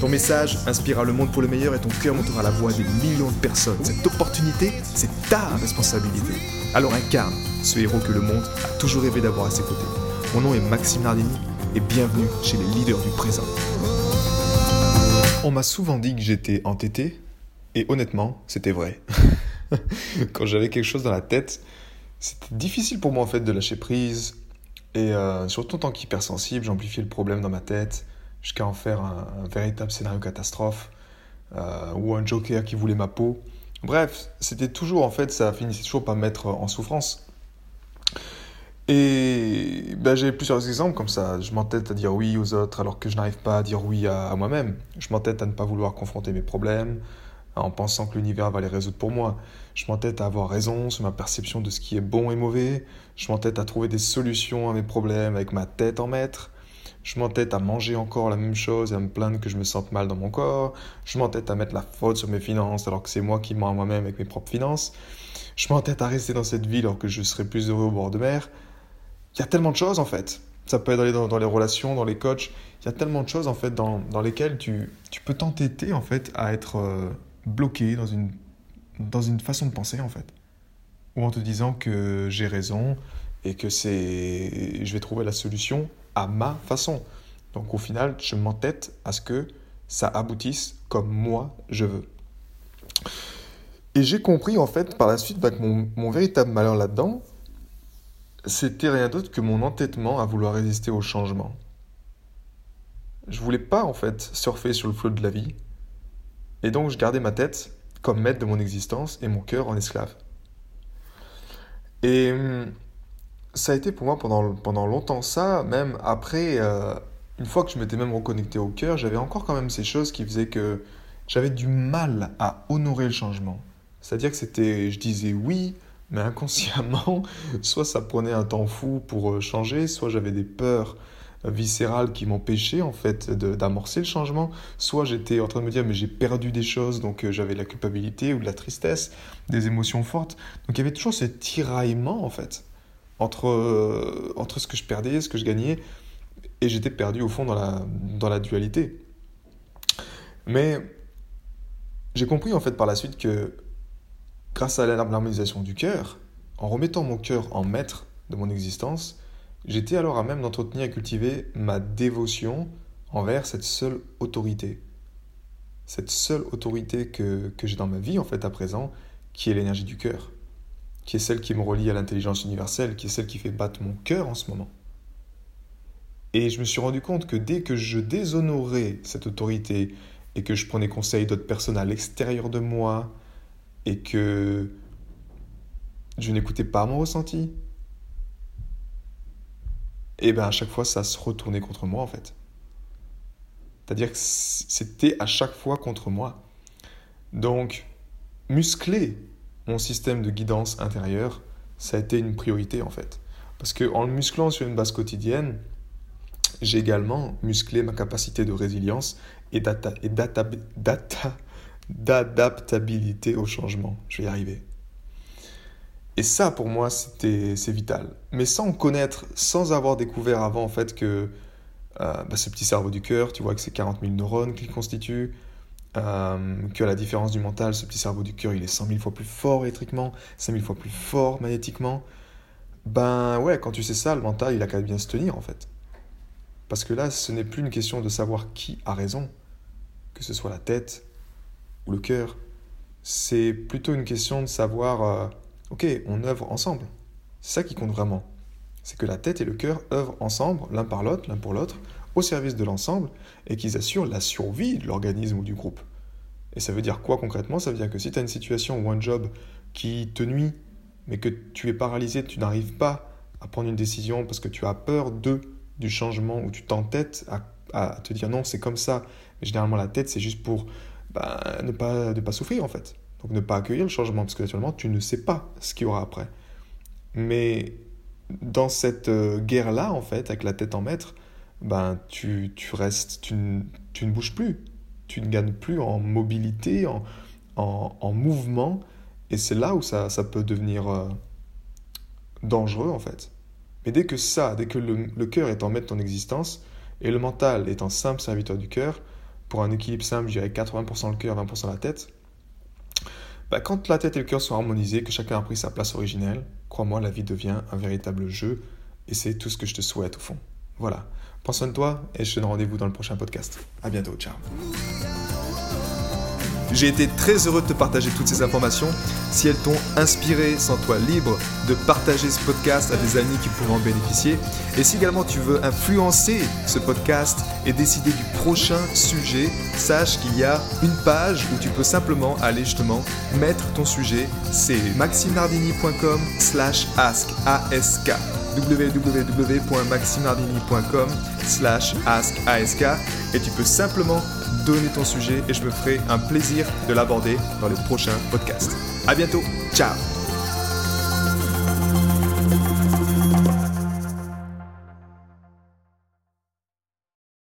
Ton message inspirera le monde pour le meilleur et ton cœur montera la voix des millions de personnes. Cette opportunité, c'est ta responsabilité. Alors incarne ce héros que le monde a toujours rêvé d'avoir à ses côtés. Mon nom est Maxime Nardini et bienvenue chez les leaders du présent. On m'a souvent dit que j'étais entêté et honnêtement, c'était vrai. Quand j'avais quelque chose dans la tête, c'était difficile pour moi en fait de lâcher prise et euh, surtout en tant qu'hypersensible, j'amplifiais le problème dans ma tête jusqu'à en faire un, véritable scénario catastrophe euh, ou un joker qui voulait ma peau. Bref, c'était toujours en fait, ça finissait toujours par me mettre en souffrance. Et ben, j'ai plusieurs exemples comme ça. Je m'entête à dire oui aux autres alors que je n'arrive pas à dire oui à, à moi-même. Je m'entête à ne pas vouloir confronter mes problèmes en pensant que l'univers va les résoudre pour moi. Je m'entête à avoir raison sur ma perception de ce qui est bon et mauvais. Je m'entête à trouver des solutions à mes problèmes avec ma tête en maître. Je m'entête à manger encore la même chose et à me plaindre que je me sente mal dans mon corps. Je m'entête à mettre la faute sur mes finances alors que c'est moi qui mens à moi-même avec mes propres finances. Je m'entête à rester dans cette ville alors que je serais plus heureux au bord de mer. Il y a tellement de choses en fait. Ça peut dans, dans les relations, dans les coachs. Il y a tellement de choses en fait dans, dans lesquelles tu, tu peux t'entêter en fait à être euh, bloqué dans une, dans une façon de penser en fait. Ou en te disant que j'ai raison et que c'est je vais trouver la solution à ma façon. Donc au final, je m'entête à ce que ça aboutisse comme moi je veux. Et j'ai compris en fait par la suite bah, que mon, mon, véritable malheur là-dedans, c'était rien d'autre que mon entêtement à vouloir résister au changement. Je voulais pas en fait surfer sur le flot de la vie. Et donc je gardais ma tête comme maître de mon existence et mon cœur en esclave. Et hum, ça a été pour moi pendant, pendant longtemps ça, même après, euh, une fois que je m'étais même reconnecté au cœur, j'avais encore quand même ces choses qui faisaient que j'avais du mal à honorer le changement. C'est-à-dire que c'était, je disais oui, mais inconsciemment, soit ça prenait un temps fou pour euh, changer, soit j'avais des peurs viscérales qui m'empêchaient en fait d'amorcer le changement, soit j'étais en train de me dire mais j'ai perdu des choses donc euh, j'avais la culpabilité ou de la tristesse, des émotions fortes. Donc il y avait toujours ce tiraillement en fait entre, euh, entre ce que je perdais, ce que je gagnais, et j'étais perdu au fond dans la, dans la dualité. Mais j'ai compris en fait par la suite que grâce à l'harmonisation du cœur, en remettant mon cœur en maître de mon existence, j'étais alors à même d'entretenir et cultiver ma dévotion envers cette seule autorité. Cette seule autorité que, que j'ai dans ma vie en fait à présent, qui est l'énergie du cœur qui est celle qui me relie à l'intelligence universelle, qui est celle qui fait battre mon cœur en ce moment. Et je me suis rendu compte que dès que je déshonorais cette autorité et que je prenais conseil d'autres personnes à l'extérieur de moi et que je n'écoutais pas mon ressenti, et eh bien à chaque fois ça se retournait contre moi en fait. C'est-à-dire que c'était à chaque fois contre moi. Donc, muscler mon système de guidance intérieure, ça a été une priorité en fait. Parce qu'en le musclant sur une base quotidienne, j'ai également musclé ma capacité de résilience et d'adaptabilité au changement. Je vais y arriver. Et ça, pour moi, c'était, c'est vital. Mais sans connaître, sans avoir découvert avant, en fait, que euh, bah, ce petit cerveau du cœur, tu vois que c'est 40 000 neurones qu'il constitue, euh, que la différence du mental, ce petit cerveau du cœur, il est 100 000 fois plus fort électriquement, 100 000 fois plus fort magnétiquement. Ben ouais, quand tu sais ça, le mental, il a qu'à bien se tenir en fait. Parce que là, ce n'est plus une question de savoir qui a raison, que ce soit la tête ou le cœur. C'est plutôt une question de savoir, euh, ok, on œuvre ensemble. C'est ça qui compte vraiment. C'est que la tête et le cœur œuvrent ensemble, l'un par l'autre, l'un pour l'autre, au service de l'ensemble et qu'ils assurent la survie de l'organisme ou du groupe. Et ça veut dire quoi concrètement? Ça veut dire que si tu as une situation ou un job qui te nuit, mais que tu es paralysé, tu n'arrives pas à prendre une décision parce que tu as peur de du changement ou tu t'entêtes à, à te dire non, c'est comme ça. Mais généralement, la tête, c'est juste pour bah, ne, pas, ne pas souffrir en fait. Donc ne pas accueillir le changement, parce que naturellement, tu ne sais pas ce qu'il y aura après. Mais dans cette euh, guerre-là, en fait, avec la tête en maître, ben, tu, tu restes, tu, tu, ne bouges plus. Tu ne gagnes plus en mobilité, en, en, en mouvement. Et c'est là où ça, ça peut devenir euh, dangereux, en fait. Mais dès que ça, dès que le, le cœur est en maître de ton existence, et le mental est un simple serviteur du cœur, pour un équilibre simple, je dirais 80% le cœur, 20% la tête, bah, quand la tête et le cœur sont harmonisés, que chacun a pris sa place originelle, crois-moi, la vie devient un véritable jeu, et c'est tout ce que je te souhaite au fond. Voilà. Prends soin de toi, et je te donne rendez-vous dans le prochain podcast. À bientôt, ciao. J'ai été très heureux de te partager toutes ces informations. Si elles t'ont inspiré, sens-toi libre de partager ce podcast à des amis qui pourront en bénéficier. Et si également tu veux influencer ce podcast et décider du prochain sujet, sache qu'il y a une page où tu peux simplement aller justement mettre ton sujet. C'est maximardini.com slash ask www.maximardini.com slash ask et tu peux simplement donner ton sujet et je me ferai un plaisir de l'aborder dans les prochains podcasts. À bientôt, ciao